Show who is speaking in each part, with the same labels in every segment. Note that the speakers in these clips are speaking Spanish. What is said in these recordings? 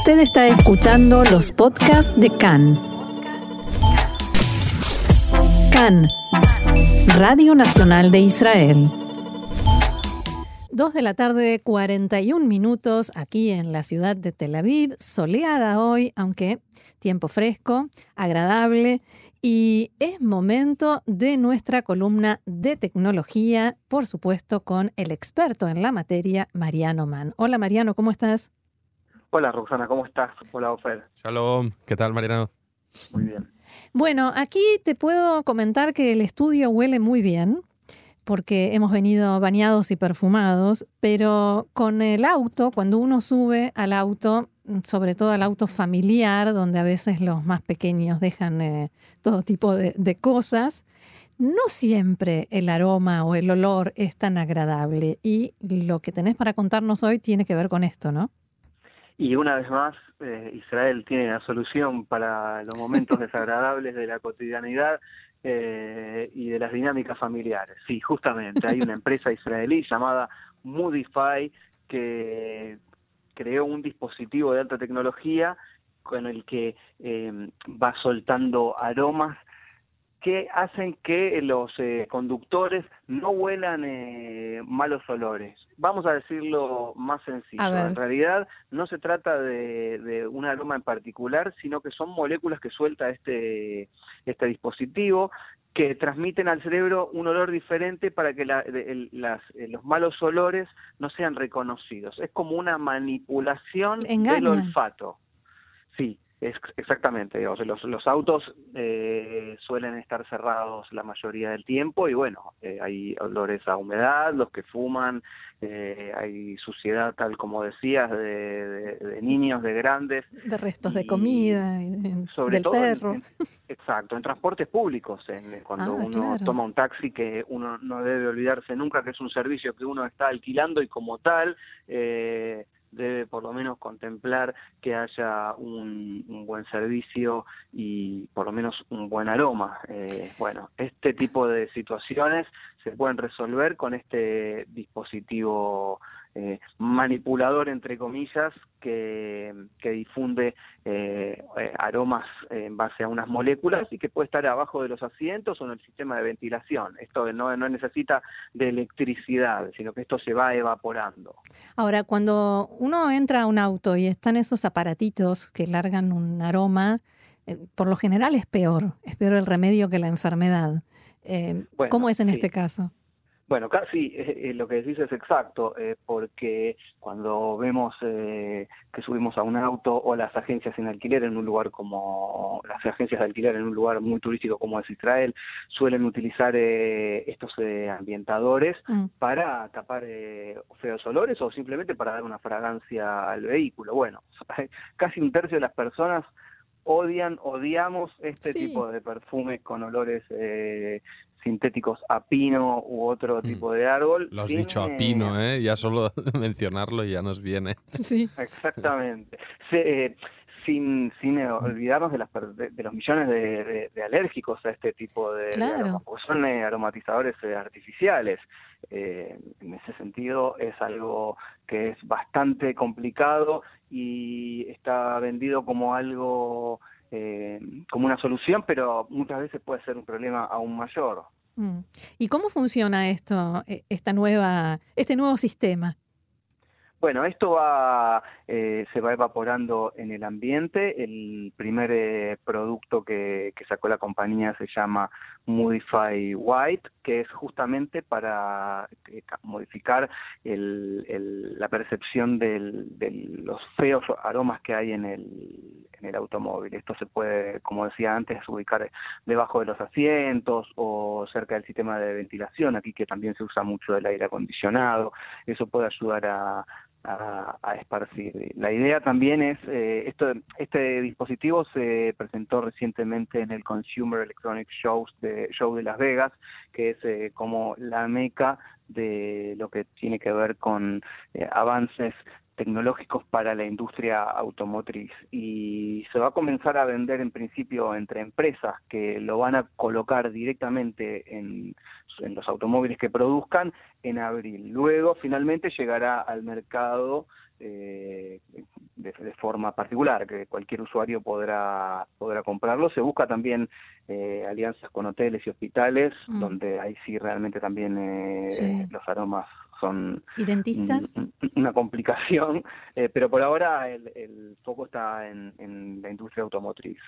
Speaker 1: Usted está escuchando los podcasts de CAN. CAN, Radio Nacional de Israel.
Speaker 2: Dos de la tarde, 41 minutos aquí en la ciudad de Tel Aviv, soleada hoy, aunque tiempo fresco, agradable. Y es momento de nuestra columna de tecnología, por supuesto, con el experto en la materia, Mariano Mann. Hola Mariano, ¿cómo estás?
Speaker 3: Hola Roxana, ¿cómo estás? Hola Ofer.
Speaker 4: Shalom, ¿qué tal Mariano?
Speaker 3: Muy bien.
Speaker 2: Bueno, aquí te puedo comentar que el estudio huele muy bien porque hemos venido bañados y perfumados, pero con el auto, cuando uno sube al auto, sobre todo al auto familiar, donde a veces los más pequeños dejan eh, todo tipo de, de cosas, no siempre el aroma o el olor es tan agradable. Y lo que tenés para contarnos hoy tiene que ver con esto, ¿no?
Speaker 3: Y una vez más, eh, Israel tiene la solución para los momentos desagradables de la cotidianidad eh, y de las dinámicas familiares. Sí, justamente, hay una empresa israelí llamada Moodify que creó un dispositivo de alta tecnología con el que eh, va soltando aromas que hacen que los eh, conductores no huelan eh, malos olores. Vamos a decirlo más sencillo. En realidad no se trata de, de, un aroma en particular, sino que son moléculas que suelta este, este dispositivo que transmiten al cerebro un olor diferente para que la, el, las, eh, los malos olores no sean reconocidos. Es como una manipulación del olfato. Sí, es, exactamente, sea, los, los autos eh, suelen estar cerrados la mayoría del tiempo y bueno, eh, hay olores a humedad, los que fuman, eh, hay suciedad tal como decías, de, de, de, niños, de grandes.
Speaker 2: De restos y, de comida, y de,
Speaker 3: sobre
Speaker 2: del
Speaker 3: todo
Speaker 2: perro.
Speaker 3: En, exacto, en transportes públicos, en, cuando
Speaker 2: Ah,
Speaker 3: uno
Speaker 2: claro.
Speaker 3: toma un taxi que uno no debe olvidarse nunca que es un servicio que uno está alquilando y como tal... Eh, debe por lo menos contemplar que haya un, un, buen servicio y por lo menos un buen aroma. Eh, bueno, este tipo de situaciones se pueden resolver con este dispositivo eh, manipulador, entre comillas, que, que difunde eh, aromas en base a unas moléculas y que puede estar abajo de los asientos o en el sistema de ventilación. Esto no, no necesita de electricidad, sino que esto se va evaporando.
Speaker 2: Ahora, cuando uno entra a un auto y están esos aparatitos que largan un aroma, eh, por lo general es peor, es peor el remedio que la enfermedad. Eh,
Speaker 3: bueno,
Speaker 2: ¿Cómo es en
Speaker 3: sí.
Speaker 2: este caso?
Speaker 3: Bueno, casi eh, lo que decís es exacto, eh, porque cuando vemos eh, que subimos a un auto o las agencias en alquiler en un lugar como las agencias de alquiler en un lugar muy turístico como es Israel, suelen utilizar eh, estos ambientadores mm. para tapar eh, feos olores o simplemente para dar una fragancia al vehículo. Bueno, casi un tercio de las personas odian, odiamos este
Speaker 2: Sí.
Speaker 3: tipo de perfumes con olores eh, sintéticos a pino u otro tipo de árbol.
Speaker 4: Lo has
Speaker 3: Tiene-
Speaker 4: dicho a pino, ¿eh? Ya solo mencionarlo ya nos viene.
Speaker 2: Sí.
Speaker 3: Exactamente. Se- eh, sin, sin eh, olvidarnos de, las, de, de los millones de, de- de alérgicos a este tipo de,
Speaker 2: Claro.
Speaker 3: aromas, porque son eh, aromatizadores eh, artificiales. Eh, en ese sentido es algo que es bastante complicado y está vendido como algo, eh, como una solución, pero muchas veces puede ser un problema aún mayor.
Speaker 2: Mm. ¿Y cómo funciona esto, e- esta nueva, este nuevo sistema?
Speaker 3: Bueno, esto va, eh, se va evaporando en el ambiente. El primer eh, producto que, sacó la compañía se llama Modify White, que es justamente para eh, modificar el, el, la percepción de los feos aromas que hay en el, en el automóvil. Esto se puede, como decía antes, ubicar debajo de los asientos o cerca del sistema de ventilación, aquí que también se usa mucho el aire acondicionado. Eso puede ayudar a a, a, esparcir. La idea también es, eh, esto, este dispositivo se presentó recientemente en el Consumer Electronic Shows de, Show de Las Vegas, que es eh, como la meca de lo que tiene que ver con eh, avances tecnológicos para la industria automotriz y se va a comenzar a vender en principio entre empresas que lo van a colocar directamente en, en los automóviles que produzcan en abril. Luego finalmente llegará al mercado eh, de, de forma particular, que cualquier usuario podrá, podrá comprarlo. Se busca también eh, alianzas con hoteles y hospitales,
Speaker 2: Mm.
Speaker 3: donde ahí sí realmente también eh,
Speaker 2: Sí.
Speaker 3: los aromas son
Speaker 2: ¿Y dentistas?
Speaker 3: un- un- una complicación, pero por ahora el, el foco está en, en la industria automotriz.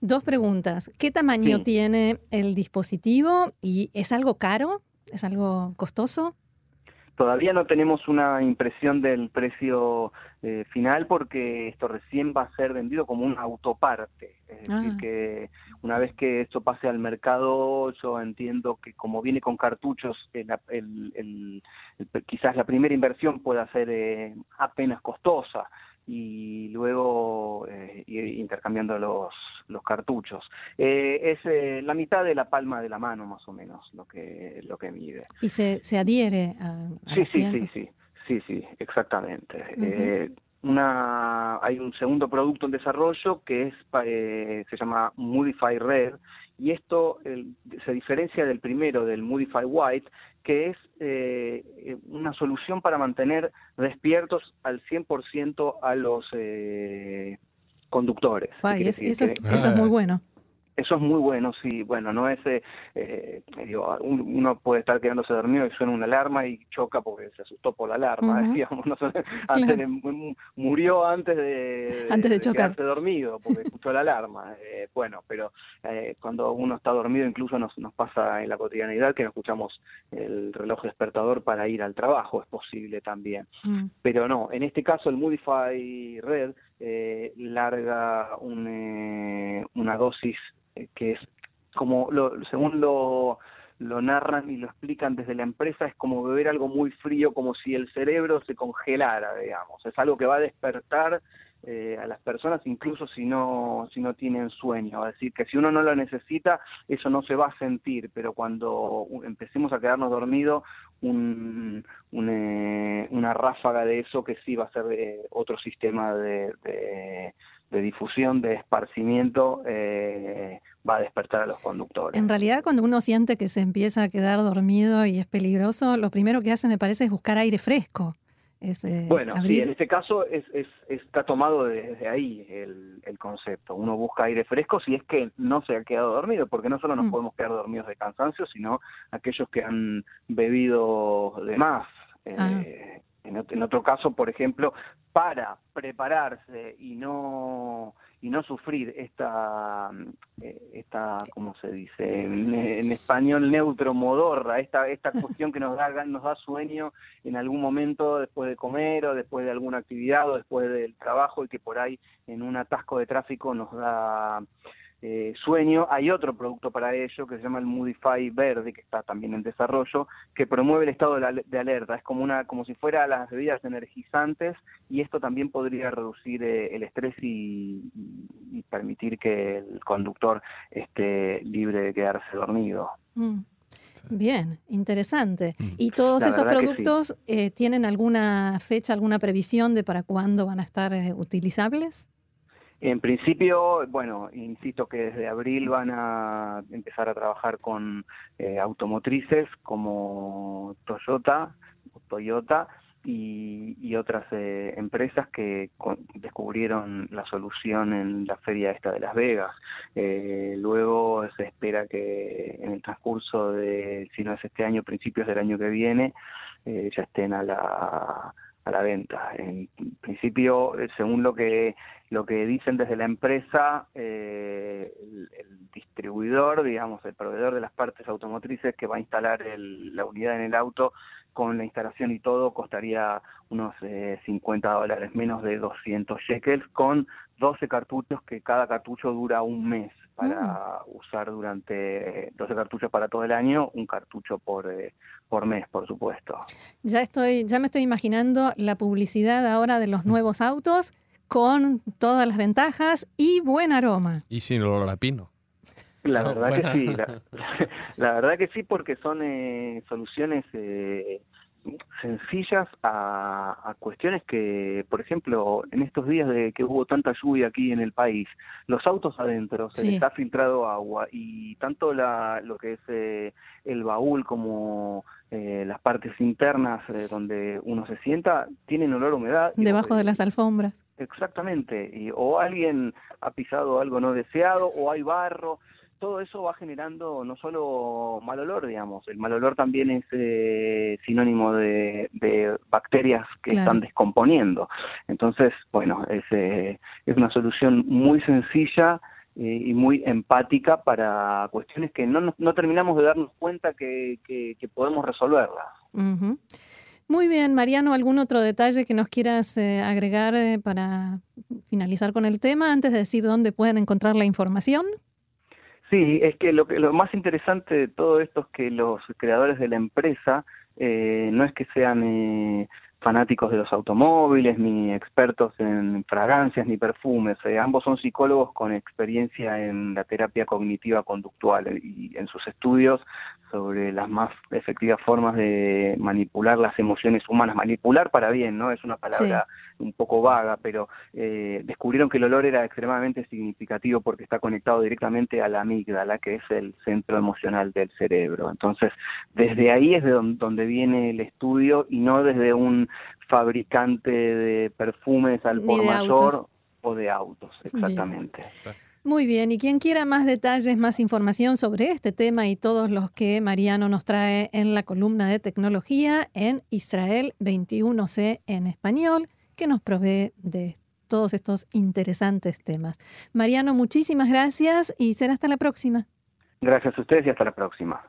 Speaker 2: Dos preguntas. ¿Qué tamaño
Speaker 3: Sí.
Speaker 2: tiene el dispositivo y es algo caro? ¿Es algo costoso?
Speaker 3: Todavía no tenemos una impresión del precio eh, final porque esto recién va a ser vendido como una autoparte. Es decir,
Speaker 2: Ah.
Speaker 3: que una vez que esto pase al mercado, yo entiendo que como viene con cartuchos, el- el- el- el- quizás la primera inversión pueda ser eh, apenas costosa y luego eh, ir intercambiando los, los cartuchos. Eh, es eh, la mitad de la palma de la mano más o menos lo que, lo que mide.
Speaker 2: ¿Y se, se adhiere a, al
Speaker 3: Sí, sí, sí, sí, sí, sí, exactamente. Eh, una, hay un segundo producto en desarrollo que es se llama Modify Red y esto el- se diferencia del primero, del Modify White, que es eh, una solución para mantener despiertos al 100% a los eh, conductores.
Speaker 2: Guay,
Speaker 3: Quiere
Speaker 2: es-
Speaker 3: decir
Speaker 2: eso, es,
Speaker 3: que-
Speaker 2: eso es muy bueno.
Speaker 3: Eso es muy bueno, sí. Bueno, no es. eh, eh, digo, un- uno puede estar quedándose dormido y suena una alarma y choca porque se asustó por la alarma, digamos. no de- murió antes de,
Speaker 2: Antes de chocar.
Speaker 3: quedarse dormido porque escuchó la alarma. Eh, bueno, pero eh, cuando uno está dormido, incluso nos, nos pasa en la cotidianidad que no escuchamos el reloj despertador para ir al trabajo, es posible también
Speaker 2: Mm.
Speaker 3: pero no, en este caso el Modify Red eh, larga un, eh, una dosis eh, que es como, lo, según lo, lo narran y lo explican desde la empresa, es como beber algo muy frío, como si el cerebro se congelara, digamos. Es algo que va a despertar eh, a las personas incluso si no si no tienen sueño, es decir, que si uno no lo necesita, eso no se va a sentir, pero cuando empecemos a quedarnos dormidos, un, un, eh, una ráfaga de eso que sí va a ser eh, otro sistema de, de, de difusión, de esparcimiento, eh, va a despertar a los conductores.
Speaker 2: En realidad, cuando uno siente que se empieza a quedar dormido y es peligroso, lo primero que hace, me parece, es buscar aire fresco. Es, eh,
Speaker 3: Bueno, sí, en este caso es, es- está tomado desde ahí el, el concepto. Uno busca aire fresco si es que no se ha quedado dormido, porque no solo nos
Speaker 2: Mm.
Speaker 3: podemos quedar dormidos de cansancio, sino aquellos que han bebido de más. Eh,
Speaker 2: Ah.
Speaker 3: en, ot- en otro caso, por ejemplo, para prepararse y no y no sufrir esta eh, esta cómo se dice en, en español neutro modorra esta esta cuestión que nos da nos da sueño en algún momento después de comer o después de alguna actividad o después del trabajo y que por ahí en un atasco de tráfico nos da eh, sueño. Hay otro producto para ello que se llama el Modify Verde, que está también en desarrollo, que promueve el estado de, alerta. Es como una como si fuera las bebidas energizantes y esto también podría reducir eh, el estrés y, permitir que el conductor esté libre de quedarse dormido.
Speaker 2: Mm. Bien, interesante.
Speaker 4: Mm.
Speaker 2: ¿Y todos
Speaker 3: La
Speaker 2: esos
Speaker 3: sí.
Speaker 2: productos eh, tienen alguna fecha, alguna previsión de para cuándo van a estar eh, utilizables?
Speaker 3: En principio, bueno, insisto que desde abril van a empezar a trabajar con eh, automotrices como Toyota, Toyota y, y otras eh, empresas que con- descubrieron la solución en la feria esta de Las Vegas. Eh, luego se espera que en el transcurso de, si no es este año, principios del año que viene, eh, ya estén a la a la venta. En principio, eh, según lo que lo que dicen desde la empresa, eh, el, el distribuidor, digamos, el proveedor de las partes automotrices que va a instalar el- la unidad en el auto, con la instalación y todo, costaría unos eh, 50 dólares, menos de 200 shekels, con 12 cartuchos, que cada cartucho dura un mes para usar durante 12 cartuchos para todo el año, un cartucho por, eh, por mes, por supuesto.
Speaker 2: Ya estoy, ya me estoy imaginando la publicidad ahora de
Speaker 3: Mm.
Speaker 2: los nuevos autos con todas las ventajas y buen aroma.
Speaker 4: Y sin olor a pino.
Speaker 3: La
Speaker 4: Ah,
Speaker 3: verdad
Speaker 4: buena.
Speaker 3: que sí, la, la verdad que sí, porque son eh, soluciones eh, sencillas a, a cuestiones que, por ejemplo, en estos días de que hubo tanta lluvia aquí en el país, los autos adentro se les ha filtrado agua y tanto la, lo que es eh, el baúl como eh, las partes internas eh, donde uno se sienta tienen olor a humedad.
Speaker 2: Debajo de las alfombras.
Speaker 3: exactamente. Y, o alguien ha pisado algo no deseado, o hay barro. Todo eso va generando no solo mal olor, digamos, el mal olor también es eh, sinónimo de, bacterias que están descomponiendo. Entonces, bueno, es, eh, es una solución muy sencilla eh, y muy empática para cuestiones que no, no terminamos de darnos cuenta que, que, podemos resolverlas.
Speaker 2: Muy bien, Mariano, ¿algún otro detalle que nos quieras eh, agregar para finalizar con el tema antes de decir dónde pueden encontrar la información?
Speaker 3: Sí, es que lo, que, lo más interesante de todo esto es que los creadores de la empresa no es que sean fanáticos de los automóviles, ni expertos en fragancias ni perfumes. Eh, ambos son psicólogos con experiencia en la terapia cognitiva conductual y en sus estudios sobre las más efectivas formas de manipular las emociones humanas. Manipular para bien, ¿no? Es una palabra un poco vaga, pero eh, descubrieron que el olor era extremadamente significativo porque está conectado directamente a la amígdala, que es el centro emocional del cerebro. Entonces, desde ahí es de donde viene el estudio y no desde un fabricante de perfumes al por mayor o de autos, exactamente.
Speaker 2: Muy bien, y quien quiera más detalles, más información sobre este tema y todos los que Mariano nos trae en la columna de tecnología en Israel 21C en español, que nos provee de todos estos interesantes temas. Mariano, muchísimas gracias y será hasta la próxima.
Speaker 3: Gracias a ustedes y hasta la próxima.